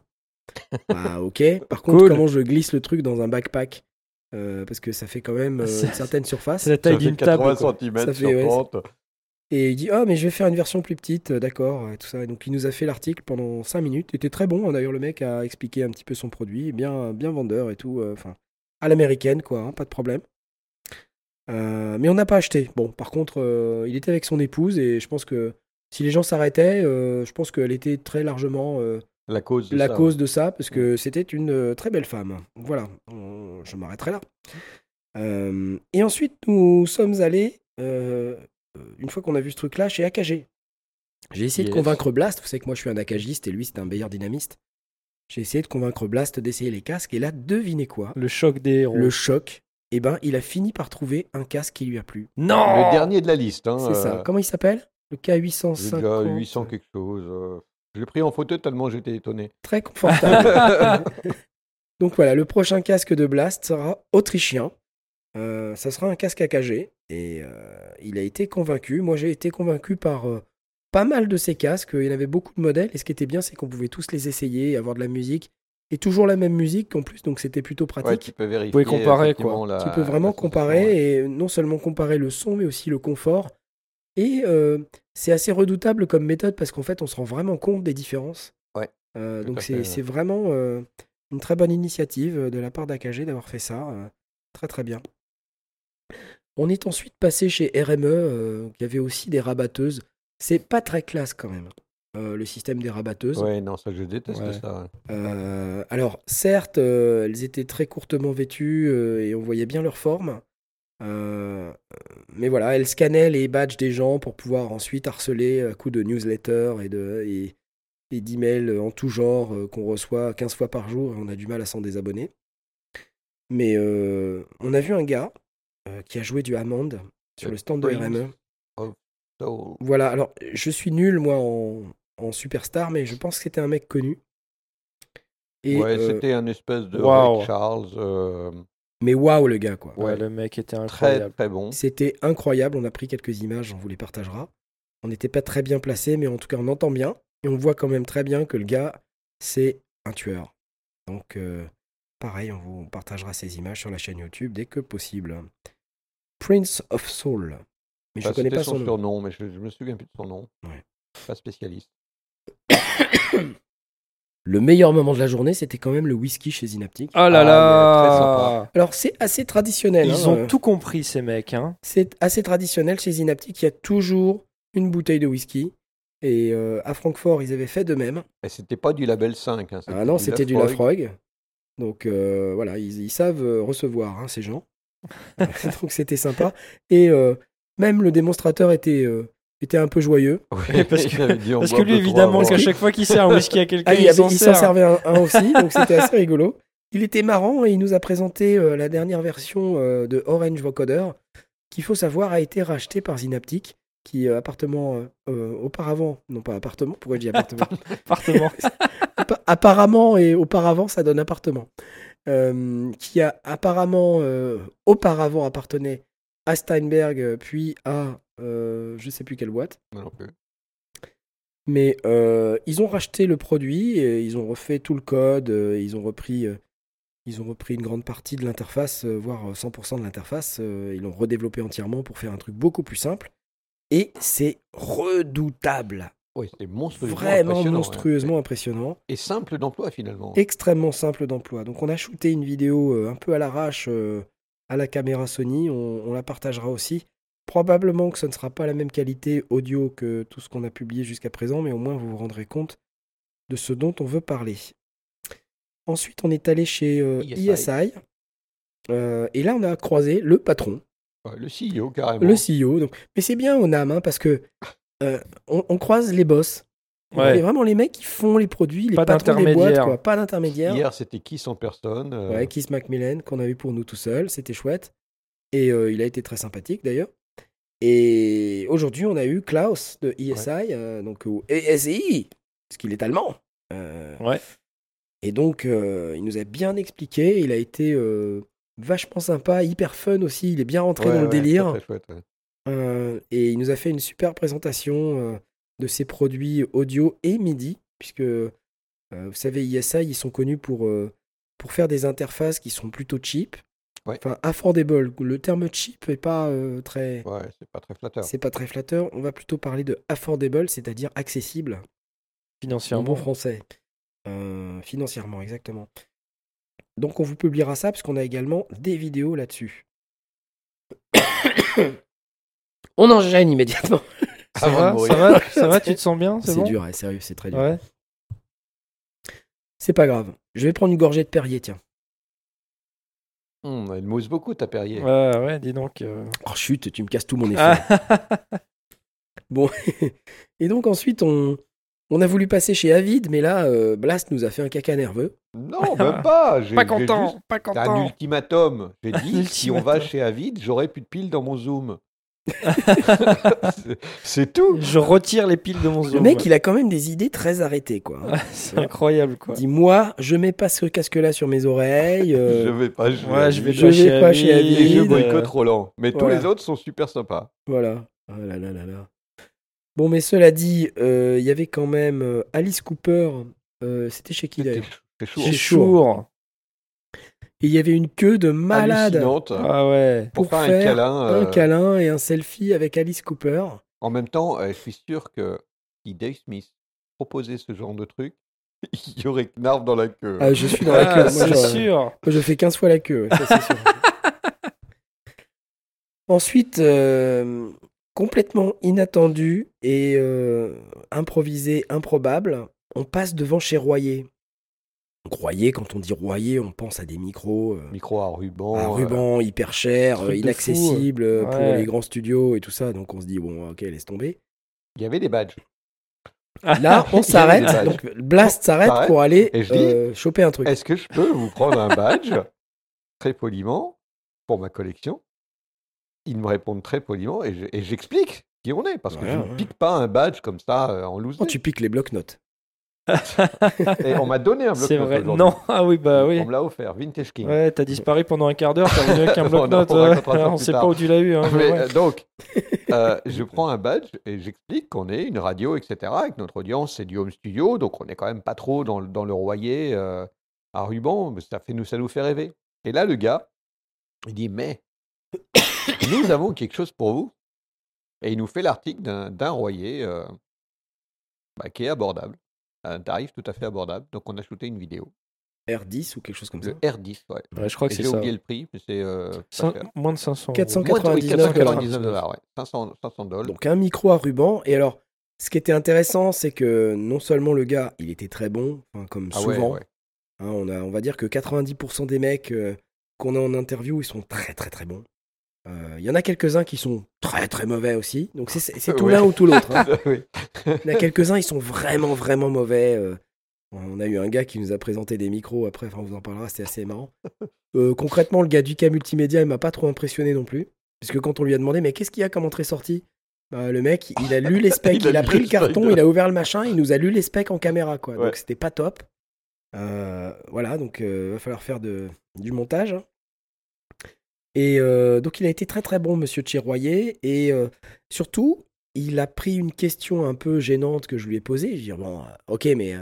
Ah ok. Par contre, Cool. comment je glisse le truc dans un backpack Euh, Parce que ça fait quand même euh, une certaine surface. C'est la taille d'une table. 80 quoi. cm Ça sur fait, ouais, 30. Et il dit Ah, mais je vais faire une version plus petite, euh, d'accord, et tout ça. Et donc il nous a fait l'article pendant 5 minutes. Il était très bon, hein, d'ailleurs, le mec a expliqué un petit peu son produit, bien, bien vendeur et tout. euh, Enfin, à l'américaine, quoi, hein, pas de problème. Euh, mais on n'a pas acheté. Bon, par contre, euh, il était avec son épouse et je pense que si les gens s'arrêtaient, euh, je pense qu'elle était très largement euh, La cause de la ça, cause de ça, parce que c'était une euh, très belle femme. Voilà, on- je m'arrêterai là. Euh, et ensuite, nous sommes allés, euh, une fois qu'on a vu ce truc-là, chez AKG. J'ai essayé de convaincre Blast, vous savez que moi je suis un AKGiste et lui c'est un meilleur dynamiste. J'ai essayé de convaincre Blast d'essayer les casques, et là, devinez quoi? Le choc des héros. Le choc, eh ben, il a fini par trouver un casque qui lui a plu. Non Le dernier de la liste. Hein, C'est ça. Comment il s'appelle? Le J'ai K850. déjà 800 quelque chose. Je l'ai pris en photo tellement j'étais étonné. Très confortable. Donc voilà, le prochain casque de Blast sera autrichien. Euh, ça sera un casque AKG. Et euh, il a été convaincu. Moi, j'ai été convaincu par euh, pas mal de ces casques. Il y en avait beaucoup de modèles. Et ce qui était bien, c'est qu'on pouvait tous les essayer, avoir de la musique. Et toujours la même musique en plus, donc c'était plutôt pratique. Ouais, tu peux vérifier. pouvez comparer, quoi. la- tu peux vraiment comparer ouais. et non seulement comparer le son, mais aussi le confort. Et euh, c'est assez redoutable comme méthode parce qu'en fait, on se rend vraiment compte des différences. Ouais, Euh, donc c'est vraiment euh, une très bonne initiative de la part d'AKG d'avoir fait ça. très très bien. On est ensuite passé chez RME, qui avait aussi des rabatteuses. C'est pas très classe quand même, euh, le système des rabatteuses. Ouais, non, ça, je déteste Ouais. ça. Euh, alors, certes, euh, elles étaient très courtement vêtues et on voyait bien leur forme. Euh, mais voilà, elles scannaient les badges des gens pour pouvoir ensuite harceler à coup de newsletters et de et, et d'emails en tout genre euh, qu'on reçoit 15 fois par jour et on a du mal à s'en désabonner. Mais euh, on a vu un gars euh, qui a joué du Hammond sur Euh, le stand de. RME. So, Voilà, alors je suis nul moi en, en superstar, mais je pense que c'était un mec connu. Et, ouais, euh, c'était un espèce de. Ray Charles euh, mais waouh le gars quoi. Ouais, le mec était incroyable. très bon. C'était incroyable, on a pris quelques images, on vous les partagera. On n'était pas très bien placé, mais en tout cas on entend bien. Et on voit quand même très bien que le gars, c'est un tueur. Donc euh, pareil, on vous partagera ces images sur la chaîne YouTube dès que possible. Prince of Soul. Mais je Enfin, connais pas son nom. surnom, mais je, je me souviens plus de son nom. Ouais. Pas spécialiste. Le meilleur moment de la journée, c'était quand même le whisky chez Synaptic. Oh là Ah, là très sympa. Alors c'est assez traditionnel. Ils hein, ont euh, tout compris, ces mecs. Hein. C'est assez traditionnel chez Synaptic. Il y a toujours une bouteille de whisky. Et euh, à Francfort, ils avaient fait de même. Et c'était pas du label 5. Hein, Ah non, c'était du Lafroig. Donc euh, voilà, ils, ils savent recevoir hein, ces gens. Donc c'était sympa. Et euh, même le démonstrateur était, euh, était un peu joyeux. Oui, Parce que- dit, Parce lui, évidemment, avant. qu'à chaque fois qu'il sert un whisky à quelqu'un, Ah, il, s'en servait un, un aussi, donc c'était assez rigolo. Il était marrant et il nous a présenté euh, la dernière version euh, de Orange Vocoder, qu'il faut savoir a été racheté par Synaptic, qui euh, appartement euh, auparavant, non pas appartement, pourquoi je dis appartement? Appartement. Appa- apparemment et auparavant, ça donne appartement. Euh, qui a apparemment euh, auparavant appartenait à Steinberg, euh, puis à euh, je sais plus quelle boîte. Non plus. Mais euh, ils ont racheté le produit, et ils ont refait tout le code, euh, ils ont repris, ils ont repris une grande partie de l'interface, voire 100% de l'interface. ils l'ont redéveloppé entièrement pour faire un truc beaucoup plus simple. Et c'est redoutable, Oui, c'était monstrueusement vraiment impressionnant, monstrueusement impressionnant. Et simple d'emploi finalement. extrêmement simple d'emploi. Donc on a shooté une vidéo un peu à l'arrache euh, à la caméra Sony, on, on la partagera aussi. Probablement que ce ne sera pas la même qualité audio que tout ce qu'on a publié jusqu'à présent, mais au moins vous vous rendrez compte de ce dont on veut parler. Ensuite, on est allé chez euh, ESI. ESI. euh, et là, on a croisé le patron, le CEO carrément. le CEO. Donc, mais c'est bien, on a parce que euh, on, on croise les boss. Ouais. Et vraiment les mecs qui font les produits, les Pas patrons des boîtes, quoi. Pas d'intermédiaire. Hier, c'était qui sans personne euh, Ouais, Keith Macmillan qu'on a eu pour nous tout seul, c'était chouette. Et euh, il a été très sympathique d'ailleurs. Et aujourd'hui, on a eu Klaus de ESI, euh, donc ESI, parce qu'il est allemand. Euh, Ouais. Et donc, euh, il nous a bien expliqué. Il a été euh, vachement sympa, hyper fun aussi. Il est bien rentré ouais, dans le ouais, délire. chouette, ouais. Euh, et il nous a fait une super présentation euh, de ses produits audio et MIDI, puisque euh, vous savez, ESI, ils sont connus pour, euh, pour faire des interfaces qui sont plutôt cheap. Ouais. Enfin, affordable. Le terme cheap n'est pas euh, très. Ouais, c'est pas très flatteur. C'est pas très flatteur. On va plutôt parler de affordable, c'est-à-dire accessible en Financièrement. bon français. Euh, financièrement, exactement. Donc on vous publiera ça parce qu'on a également des vidéos là-dessus. on enchaîne immédiatement. Ça va, ça va, ça va, tu te sens bien C'est C'est bon dur, ouais, sérieux, c'est très dur. Ouais. C'est pas grave. Je vais prendre une gorgée de Perrier, tiens. Hum, elle mousse beaucoup ta Perrier. Ouais, ouais, dis donc. euh. Oh chut, tu me casses tout mon effet. Bon. Et donc ensuite, on, on a voulu passer chez Avid, mais là, euh, Blast nous a fait un caca nerveux. Non, même pas. J'ai- pas content, juste- pas C'est un content. ultimatum. J'ai dit, si on va chez Avid, j'aurai plus de piles dans mon Zoom. C'est- tout. Je retire les piles de mon zoom. Le mec, il a quand même des idées très arrêtées, quoi. C'est incroyable quoi. Il dit moi, je mets pas ce casque-là sur mes oreilles. euh, Je vais pas jouer. Ouais, je vais Je pas vais chez pas. Et je euh, boycotte Roland. Mais tous voilà. les autres sont super sympas. Voilà. Oh là là là là. Bon, mais cela dit, euh, il y avait quand même Alice Cooper. euh, C'était chez qui C'était Chour. Et il y avait une queue de malade Hallucinante. Ah ouais. pour, pour faire, faire un câlin. un euh, câlin et un selfie avec Alice Cooper. En même temps, euh, je suis sûr que si Dave Smith proposait ce genre de truc, il y aurait Knarf dans la queue. Ah, je suis dans la Ah, queue. Moi, c'est je, sûr. moi, je fais 15 fois la queue. ça, sûr. Ensuite, euh, complètement inattendu et euh, improvisé, improbable, on passe devant chez Royer. Donc, Royer, quand on dit Royer, on pense à des micros. euh, Micro à ruban. un euh, ruban hyper cher, euh, inaccessible euh, pour Ouais. les grands studios et tout ça. Donc on se dit, bon, ok, laisse tomber. Il y avait des badges. Là, on s'arrête. Donc Blast s'arrête pour aller et je dis, choper un truc. Est-ce que je peux vous prendre un badge très poliment pour ma collection? Ils me répondent très poliment et je- et j'explique qui on est parce que je ne ouais. pique pas un badge comme ça en loose. Oh, tu piques les blocs-notes. Et on m'a donné un bloc C'est vrai. Non, ah oui, bah oui. On me l'a offert, Vintage King. Ouais, t'as disparu pendant un quart d'heure, t'es revenu avec un On bloc-notes. ouais. on plus sait tard. pas où tu l'as eu. Hein, Mais, mais ouais. euh, donc, euh, je prends un badge et j'explique qu'on est une radio, etc. Avec notre audience, c'est du home studio, donc on n'est quand même pas trop dans, le- dans le royer euh, à ruban, mais ça, fait, nous, ça nous fait rêver. Et là, le gars, il dit Mais nous avons quelque chose pour vous. Et il nous fait l'article d'un royer euh, bah, qui est abordable, un tarif tout à fait abordable. Donc, on a shooté une vidéo. R10 ou quelque chose comme ça? Le R10, ouais. Ouais, je crois que c'est J'ai ça. oublié le prix, mais c'est. euh. Moins de 500. euros. 400. Moins de- oui, 499 499 dollars, ouais. 500, 500 dollars. Donc un micro à ruban. Et alors, ce qui était intéressant, c'est que non seulement le gars, il était très bon, comme Ah ouais, souvent. ouais. hein, on, a, on va dire que 90% des mecs euh, qu'on a en interview, ils sont très très très bons. Euh, Il y en a quelques-uns qui sont très très mauvais aussi. Donc c'est- tout Ouais. l'un ou tout l'autre. hein. Il y en a quelques-uns, ils sont vraiment, vraiment mauvais. euh. On a eu un gars qui nous a présenté des micros après, enfin, on vous en parlera, c'était assez marrant. Euh, concrètement, le gars du cas multimédia, il m'a pas trop impressionné non plus. Puisque quand on lui a demandé, mais qu'est-ce qu'il y a comme entrée-sortie Bah, Le mec, il a lu les specs, Il a il a, lu pris le carton, il a ouvert le machin, il nous a lu les specs en caméra, quoi. Ouais. Donc c'était pas top. Euh, voilà, donc il va falloir faire de, du montage. Et euh, donc il a été très très bon, monsieur Chiroyer. Et euh, surtout, il a pris une question un peu gênante que je lui ai posée. Je lui ai dit, bon, euh, ok, mais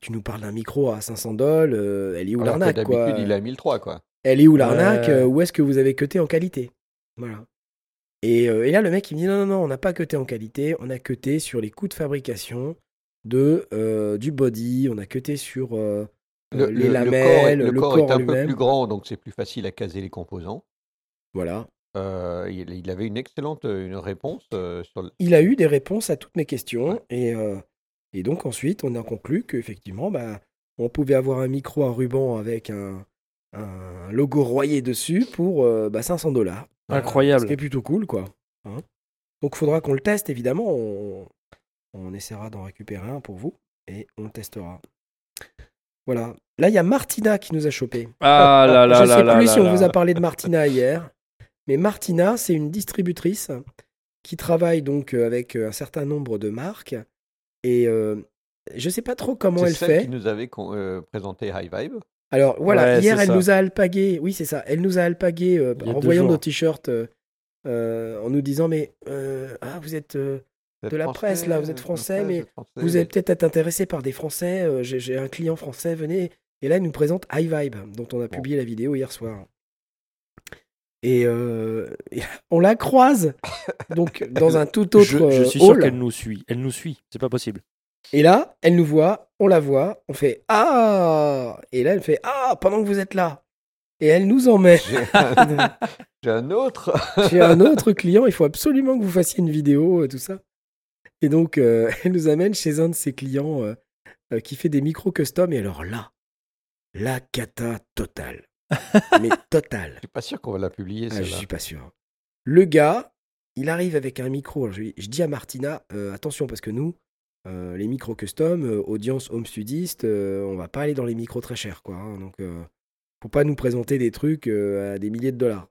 tu nous parles d'un micro à 500 dollars, euh, elle est où l'arnaque, quoi? D'habitude, il a 1003, quoi. Elle est où l'arnaque euh, Où est-ce que vous avez cuté en qualité? Voilà. Et, euh, et là, le mec, il me dit, non, non, non, on n'a pas cuté en qualité, on a cuté sur les coûts de fabrication de, euh, du body, on a cuté sur euh, euh, les lamelles, le le corps, corps est un peu plus grand, donc c'est plus facile à caser les composants. Voilà. Euh, il, il avait une excellente euh, une réponse euh, sur le... il a eu des réponses à toutes mes questions et, euh, et donc ensuite on a conclu qu'effectivement bah, on pouvait avoir un micro à ruban avec un, un logo royé dessus pour euh, bah, 500 dollars. Incroyable. Ce qui est plutôt cool quoi. Hein. donc il faudra qu'on le teste évidemment. On, on essaiera d'en récupérer un pour vous et on le testera. Voilà. Là il y a Martina qui nous a chopé. Ah là là Je là sais là plus là si on là. vous a parlé de Martina hier, mais Martina, c'est une distributrice qui travaille donc euh, avec euh, un certain nombre de marques et euh, je sais pas trop comment C'est elle celle fait. qui nous avait euh, présenté High Vibe. Alors voilà, Ouais, hier elle ça. nous a alpagué, oui c'est ça, elle nous a alpagué euh, en voyant jours. nos t-shirts euh, euh, en nous disant mais euh, ah vous êtes euh, êtes De la français, presse, là, vous êtes français, mais êtes français, vous allez peut-être être intéressé par des Français, euh, j'ai j'ai un client français, venez. Et là, elle nous présente High Vibe, dont on a publié la vidéo hier soir. Et, euh, et on la croise, donc dans un tout autre Je, je euh, suis sûr hall. qu'elle nous suit. Elle nous suit. C'est pas possible. Et là, elle nous voit, on la voit, on fait Ah Et là, elle fait Ah pendant que vous êtes là. Et elle nous emmène. J'ai un, j'ai un autre. J'ai un autre client, il faut absolument que vous fassiez une vidéo, euh, tout ça. Et donc, euh, elle nous amène chez un de ses clients euh, euh, qui fait des micros custom. Et alors là, la cata totale. Mais totale. Je suis pas sûr qu'on va la publier, Ah, je suis pas sûr. Le gars, il arrive avec un micro. Je, je dis à Martina, euh, attention, parce que nous, euh, les micros custom, euh, audience home studiste, on va pas aller dans les micros très chers, quoi. hein. donc, faut pas nous présenter des trucs à des milliers de dollars.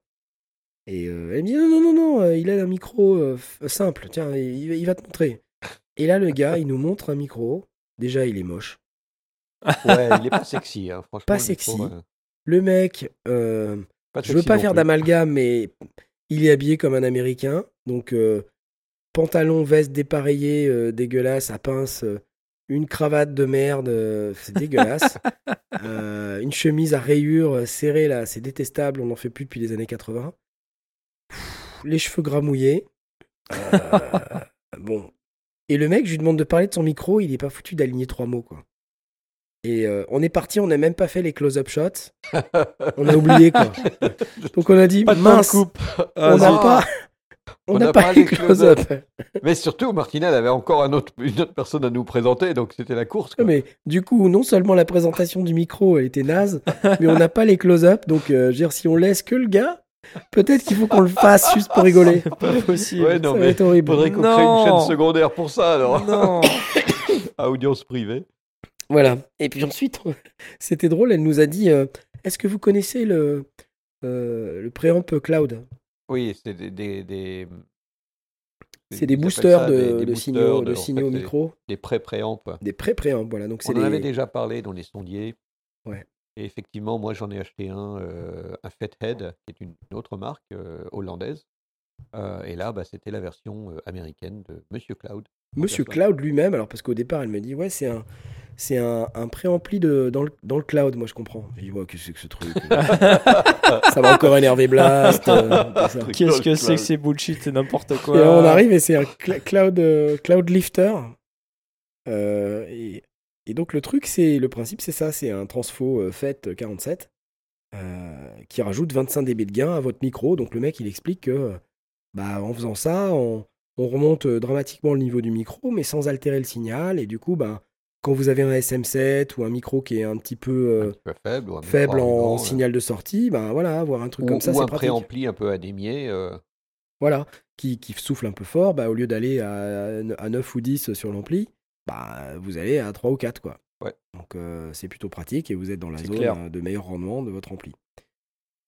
Et elle me dit non, non, non, non, il a un micro simple, tiens, il, il va te montrer. Et là, le gars, il nous montre un micro. Déjà, il est moche. Ouais, il est pas sexy, hein, franchement. Pas sexy. Le mec, euh, je veux pas faire d'amalgame, mais il est habillé comme un Américain. Donc, euh, pantalon, veste dépareillée, euh, dégueulasse, à pince, une cravate de merde, c'est dégueulasse. Une chemise à rayures serrée, là, c'est détestable, on n'en fait plus depuis les années 80. Pff, les cheveux gramouillés. Euh, bon. Et le mec, je lui demande de parler de son micro, il est pas foutu d'aligner trois mots, quoi. Et euh, on est parti, on n'a même pas fait les close-up shots. On a oublié, quoi. Donc on a dit, Pas de mince, coupe. on n'a pas, on n'a pas, pas les close-up. Mais surtout, Martinel avait encore un autre, une autre personne à nous présenter, donc c'était la course. quoi. Mais du coup, non seulement la présentation du micro, elle était naze, mais on n'a pas les close-up. Donc, euh, je veux dire, si on laisse que le gars, peut-être qu'il faut qu'on le fasse juste pour rigoler. C'est pas possible. Ouais, non, Ça va mais être horrible. faudrait qu'on crée une chaîne secondaire pour ça, alors, Non. à audience privée. Voilà. Et puis ensuite, c'était drôle, elle nous a dit euh, Est-ce que vous connaissez le, euh, le préamp cloud? Oui, c'est des. des, des- C'est des boosters ça de, des- des de boosters signaux, de signaux fait, micro, Des pré-préamps. des pré-préamps. Voilà. Donc, On en avait déjà parlé dans les sondiers. Ouais. Et effectivement, moi, j'en ai acheté un, euh, un Fathead, qui est une, une autre marque euh, hollandaise. Euh, et là, bah, c'était la version américaine de Monsieur Cloud. Monsieur. Cloud lui-même, alors parce qu'au départ, elle me dit Ouais, c'est un. C'est un, un préampli de, dans, le, dans le cloud, moi je comprends. Je dis, ouais, qu'est-ce que c'est que ce truc Ça va encore énerver Blast. euh, tout ça. Qu'est-ce que c'est que ces bullshit C'est n'importe Et quoi. là, on arrive et c'est un cl- cloud, euh, cloud lifter. Euh, et, et donc le truc, c'est le principe, c'est ça, c'est un transfo euh, FET 47 euh, qui rajoute 25 dB de gain à votre micro. Donc le mec, il explique que bah, en faisant ça, on, on remonte euh, dramatiquement le niveau du micro, mais sans altérer le signal. Et du coup, bah, quand vous avez un SM7 ou un micro qui est un petit peu Un euh, petit peu faible. ou un en signal de sortie, bah, voilà, avoir un truc Ou, comme ça, ou c'est un pratique. préampli un peu adémié. euh, Voilà, qui, qui souffle un peu fort, bah, au lieu d'aller à, à 9 ou 10 sur l'ampli, bah, vous allez à 3 ou 4. Quoi. Ouais. Donc euh, c'est plutôt pratique et vous êtes dans la zone clair. euh, de meilleur rendement de votre ampli.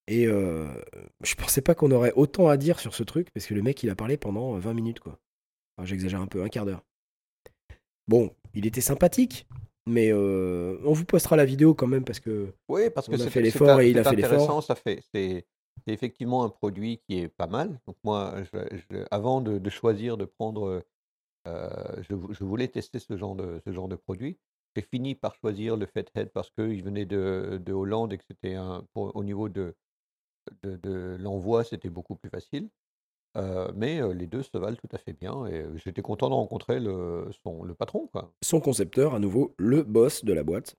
Et je pensais pas qu'on aurait autant à dire sur ce truc, parce que le mec il a parlé pendant 20 minutes. quoi. Enfin, J'exagère un peu, un quart d'heure. Bon, il était sympathique, mais euh, on vous postera la vidéo quand même, parce que Oui, parce que On a fait l'effort et il a fait l'effort. intéressant, Ça fait, c'est effectivement un produit qui est pas mal. Donc moi, je- je- avant de, de choisir de prendre, euh, je, vou- je voulais tester ce genre de, ce genre de produit. J'ai fini par choisir le Fathead parce qu'il venait de, de Hollande et que c'était au niveau de, de l'envoi, c'était beaucoup plus facile. Euh, mais euh, les deux se valent tout à fait bien et euh, j'étais content de rencontrer le, son, le patron. Quoi. son concepteur, à nouveau, le boss de la boîte,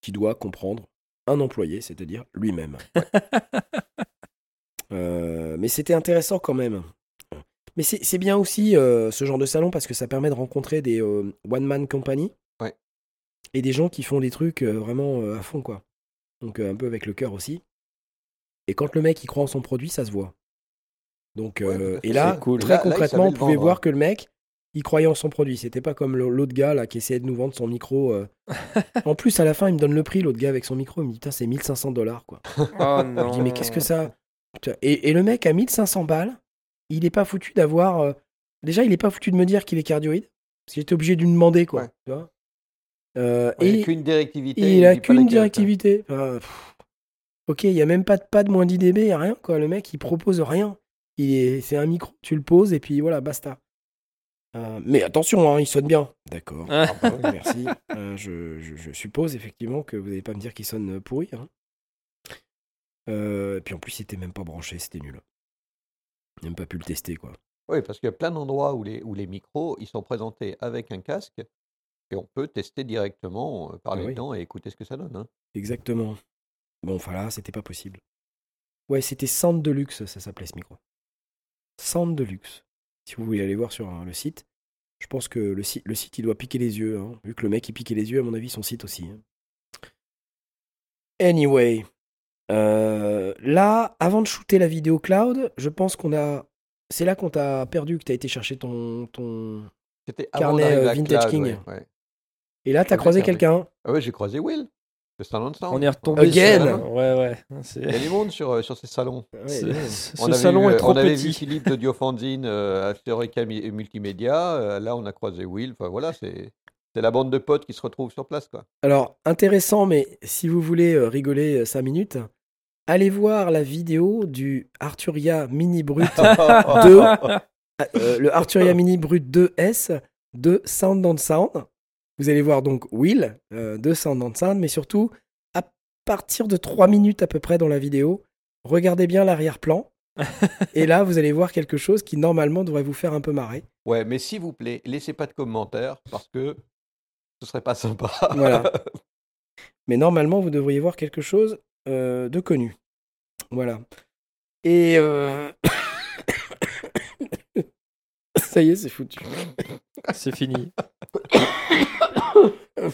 qui doit comprendre un employé, c'est-à-dire lui-même. Mais c'était intéressant quand même. Mais c'est bien aussi ce genre de salon parce que ça permet de rencontrer des one-man company Ouais. et des gens qui font des trucs vraiment à fond, quoi. Donc un peu avec le cœur aussi. Et quand le mec il croit en son produit, ça se voit. Donc, Ouais, euh, et là, cool. très Là- il concrètement, on pouvait vendre, voir hein. que le mec, il croyait en son produit. C'était pas comme l'autre gars là qui essayait de nous vendre son micro. euh. en plus, à la fin, il me donne le prix, l'autre gars avec son micro. Il me dit, c'est 1500 dollars quoi. Oh non. Je dis, mais qu'est-ce que ça? Et, et le mec à 1500 balles, il est pas foutu d'avoir. euh, Déjà, il est pas foutu de me dire qu'il est cardioïde. Parce que j'étais obligé de lui demander quoi. Ouais. Tu vois Euh, Ouais, et qu'une directivité. il il a qu'une directivité. Enfin, ok, il y a même pas de, pas de moins 10 dB, y a rien quoi. Le mec, il propose rien. Il est, c'est un micro, tu le poses et puis voilà, basta. Euh, mais attention, hein, il sonne bien. D'accord. Ah. Ah bah merci. Euh, je, je- je suppose effectivement que vous n'allez pas me dire qu'il sonne pourri. Hein. Euh, et puis en plus, il était même pas branché, c'était nul. Même pas pu le tester quoi. Oui, parce qu'il y a plein d'endroits où les, où les micros, ils sont présentés avec un casque et on peut tester directement, euh, parler Ah oui. dedans et écouter ce que ça donne. hein. Exactement. Bon, enfin là, c'était pas possible. Ouais, c'était Sound Deluxe, ça s'appelait ce micro. Sound Deluxe. Si vous voulez aller voir sur hein, le site, je pense que le, site, le site, il doit piquer les yeux. hein. Vu que le mec, il piquait les yeux, à mon avis, son site aussi. hein. Anyway. euh, là, avant de shooter la vidéo cloud, je pense qu'on a. C'est là qu'on t'a perdu, que t'as été chercher ton. ton... Carnet, avant euh, Vintage Cloud, King. ouais, ouais. Et là, t'as croisé quelqu'un. Ah ouais, j'ai croisé Will. Le sound. On est retombé Again. sur- Ouais, ouais. C'est- Il y a du monde sur, euh, sur ces salons. Ouais. Ce On salon vu- est trop On avait vu petit. Philippe de Diofanzine euh, Mi- Multimédia. euh, là, on a croisé Will. Enfin, voilà, c'est c'est la bande de potes qui se retrouve sur place. Quoi. Alors, intéressant, mais si vous voulez euh, rigoler 5 minutes, allez voir la vidéo du Arturia Mini Brut 2, euh, le Arturia Mini Brut 2S de Sound on Sound. Vous allez voir donc Will euh, de Sound on Sound, mais surtout, à partir de 3 minutes à peu près dans la vidéo, regardez bien l'arrière-plan. et là, vous allez voir quelque chose qui normalement devrait vous faire un peu marrer. Ouais, mais s'il vous plaît, laissez pas de commentaires parce que ce serait pas sympa. Voilà. Mais normalement, vous devriez voir quelque chose euh, de connu. Voilà. Et euh, ça y est, c'est foutu. C'est fini.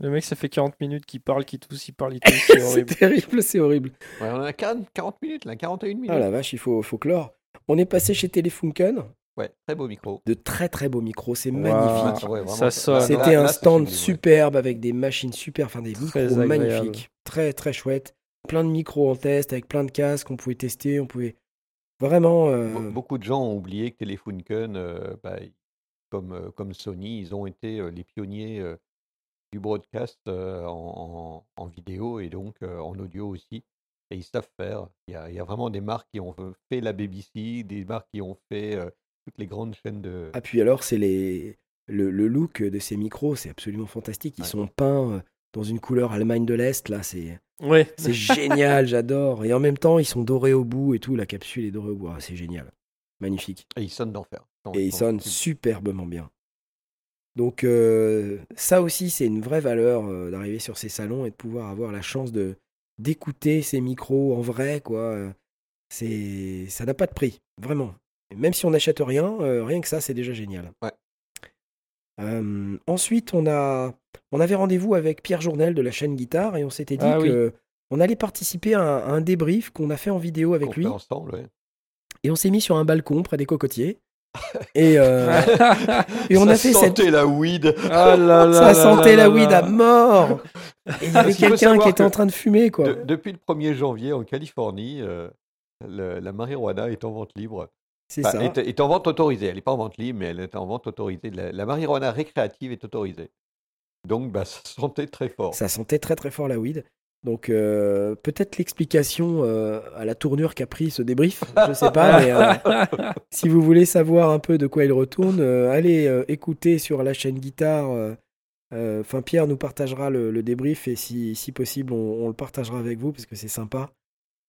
Le mec, ça fait 40 minutes qu'il parle, qu'il tousse, il parle, il tousse. C'est horrible. terrible, c'est horrible. Ouais, on a 40, 40 minutes, là, 41 minutes. Ah la vache, il faut, faut clore. On est passé chez Telefunken, Ouais, très beau micro. de très très beaux micros, c'est magnifique. Ouais, vraiment, Ça sonne. C'était un là, stand ouais. superbe avec des machines super, enfin des Très micros agréable. magnifiques, très très chouette. Plein de micros en test avec plein de casques, on pouvait tester, on pouvait vraiment. euh, Be- Beaucoup de gens ont oublié que Telefunken, euh, bah, comme, euh, comme Sony, ils ont été euh, les pionniers euh, du broadcast euh, en, en- en vidéo et donc euh, en audio aussi. Et ils savent faire. Il y a, il y a vraiment des marques qui ont fait la BBC, des marques qui ont fait euh, toutes les grandes chaînes de. Ah puis alors, c'est les le, le look de ces micros, c'est absolument fantastique. Ils Ouais. sont peints euh, dans une couleur Allemagne de l'Est, là, c'est Ouais. c'est génial, j'adore. Et en même temps, ils sont dorés au bout et tout, la capsule est dorée au bout. Ah, c'est génial. Magnifique. Et ils sonnent d'enfer. Et ils sonnent superbement bien. Donc euh, ça aussi, c'est une vraie valeur euh, d'arriver sur ces salons et de pouvoir avoir la chance de d'écouter ces micros en vrai, quoi. C'est ça n'a pas de prix, vraiment. Et même si on n'achète rien, euh, rien que ça, c'est déjà génial. Ouais. Euh, ensuite, on a on avait rendez-vous avec Pierre Journel de la chaîne Guitare et on s'était dit Ah oui. que on allait participer à un, à un débrief qu'on a fait en vidéo avec lui ensemble, ouais. et on s'est mis sur un balcon près des cocotiers. Et, euh, et on Ça a fait cette. sentait la weed. Ah là là Ça là sentait là la weed là. à mort Et il y avait qu'il faut quelqu'un qui était que en train de fumer, quoi. De- depuis le 1er janvier en Californie, euh, le- la marijuana est en vente libre. C'est Enfin, ça. est, est en vente autorisée. Elle n'est pas en vente libre, mais elle est en vente autorisée. La, la marijuana récréative est autorisée. Donc, bah, ça sentait très fort. Ça sentait très très fort la weed. Donc euh, peut-être l'explication euh, à la tournure qu'a pris ce débrief, je sais pas, mais euh, si vous voulez savoir un peu de quoi il retourne, allez écouter sur la chaîne guitare. Enfin, Pierre nous partagera le, le débrief et si, si possible, on, on le partagera avec vous parce que c'est sympa.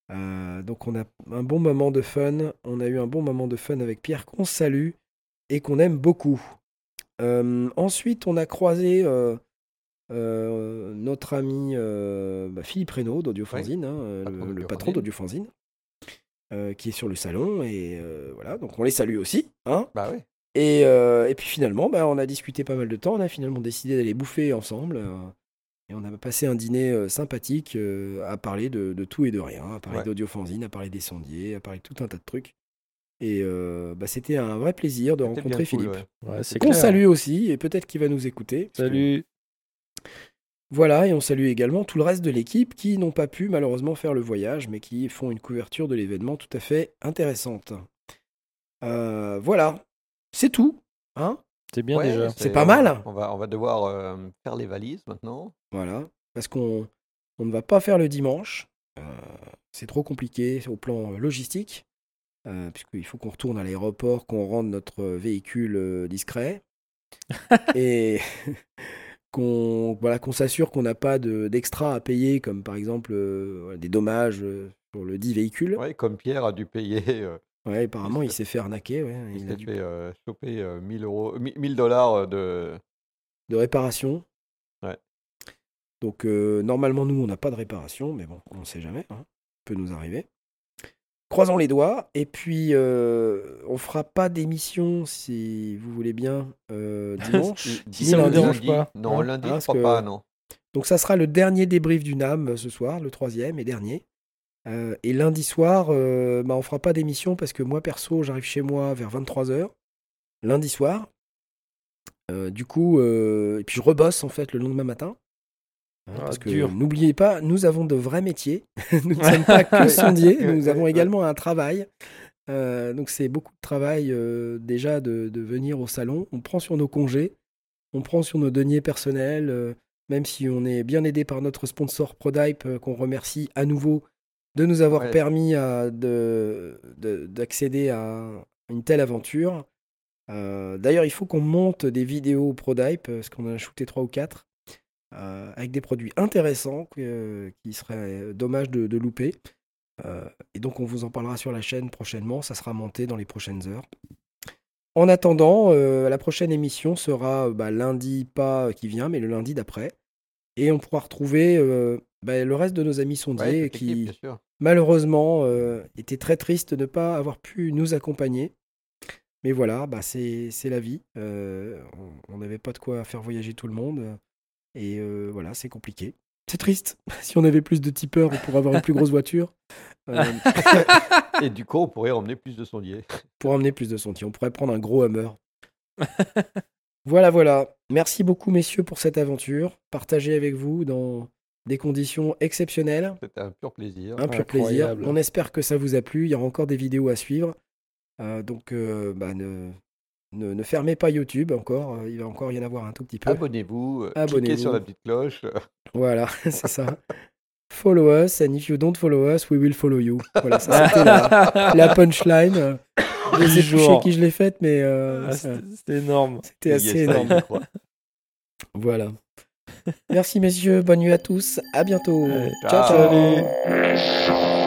Donc, on a un bon moment de fun. On a eu un bon moment de fun avec Pierre qu'on salue et qu'on aime beaucoup. Euh, ensuite, on a croisé euh, euh, notre ami bah, Philippe Reynaud d'Audiofanzine, hein, Patron le, patron d'Audiofanzine, qui est sur le salon. Et voilà, donc on les salue aussi. Hein Bah oui. et, euh, et puis finalement, bah, on a discuté pas mal de temps. On a finalement décidé d'aller bouffer ensemble. euh, et on a passé un dîner euh, sympathique à parler de, de tout et de rien, à parler Ouais. d'audiofanzine, à parler des sondiers, à parler de tout un tas de trucs. Et euh, bah, c'était un vrai plaisir de rencontrer cool, Philippe. ouais. Qu'on salue aussi, et peut-être qu'il va nous écouter. que- Salut. Voilà, et on salue également tout le reste de l'équipe qui n'ont pas pu malheureusement faire le voyage, mais qui font une couverture de l'événement tout à fait intéressante. Euh, voilà, c'est tout. Hein? C'est bien Ouais, déjà. C'est pas mal. On va, on va devoir euh, faire les valises maintenant. voilà, parce qu'on on ne va pas faire le dimanche. Euh, c'est trop compliqué au plan logistique, euh, puisqu'il faut qu'on retourne à l'aéroport, qu'on rende notre véhicule euh, discret, et qu'on voilà, qu'on s'assure qu'on n'a pas de- d'extra à payer, comme par exemple euh, des dommages sur le dit véhicule. Ouais, comme Pierre a dû payer, Ouais, apparemment, Il il se- s'est fait arnaquer. ouais, il s'est dû fait choper euh, 1000 euros, 1000 dollars de. de réparation. Ouais. Donc normalement nous on n'a pas de réparation, mais bon, on ne sait jamais, hein. peut nous arriver. Croisons les doigts et puis euh, on fera pas d'émission si vous voulez bien euh, dimanche. Si vous lundi. dérange pas, Non, hein, lundi, hein, je parce crois que- pas, non. Donc ça sera le dernier débrief du NAM euh, ce soir, le troisième et dernier. Euh, et lundi soir, euh, bah, on fera pas d'émission parce que moi perso j'arrive chez moi vers 23h lundi soir. Euh, du coup, euh, et puis je rebosse en fait le lendemain matin. Hein, Ah, parce que dur. n'oubliez pas, nous avons de vrais métiers. nous ne sommes pas que sondiers, nous avons également un travail. Euh, donc c'est beaucoup de travail euh, déjà de, de venir au salon. On prend sur nos congés, on prend sur nos deniers personnels, euh, même si on est bien aidé par notre sponsor Prodype, euh, qu'on remercie à nouveau de nous avoir Ouais. permis à- de- de- d'accéder à une telle aventure. D'ailleurs, il faut qu'on monte des vidéos Prodype, parce qu'on en a shooté 3 ou 4, avec des produits intéressants que- qui serait dommage de, de louper. Euh, et donc, on vous en parlera sur la chaîne prochainement. Ça sera monté dans les prochaines heures. En attendant, euh, la prochaine émission sera bah, lundi, pas qui vient, mais le lundi d'après. Et on pourra retrouver euh, bah, le reste de nos amis sondiers qui, malheureusement, euh, étaient très tristes de ne pas avoir pu nous accompagner. Mais voilà, bah, c'est la vie. Euh, on n'avait pas de quoi faire voyager tout le monde. Et euh, voilà, c'est compliqué. C'est triste. Si on avait plus de tipeurs, on pourrait avoir une plus grosse voiture. Euh, Et du coup, on pourrait emmener plus de sondiers. pour emmener plus de sentiers. On pourrait prendre un gros Hummer. voilà, voilà. Merci beaucoup, messieurs, pour cette aventure. Partagée avec vous dans des conditions exceptionnelles. C'était un pur plaisir. Un pur plaisir. On espère que ça vous a plu. Il y aura encore des vidéos à suivre. Euh, donc, euh, bah, ne, ne, ne fermez pas YouTube encore. Euh, Il va encore y en avoir un tout petit peu. Abonnez-vous, euh, Abonnez-vous. cliquez sur la petite cloche. Voilà, c'est ça. Follow us, and if you don't follow us, we will follow you. Voilà, ça c'était la, la punchline. Euh, Je sais plus chez qui je l'ai faite, mais euh, Ah, C'était énorme. c'était assez énorme. Voilà. Merci messieurs, bonne nuit à tous. À bientôt. Ciao. ciao. Ciao.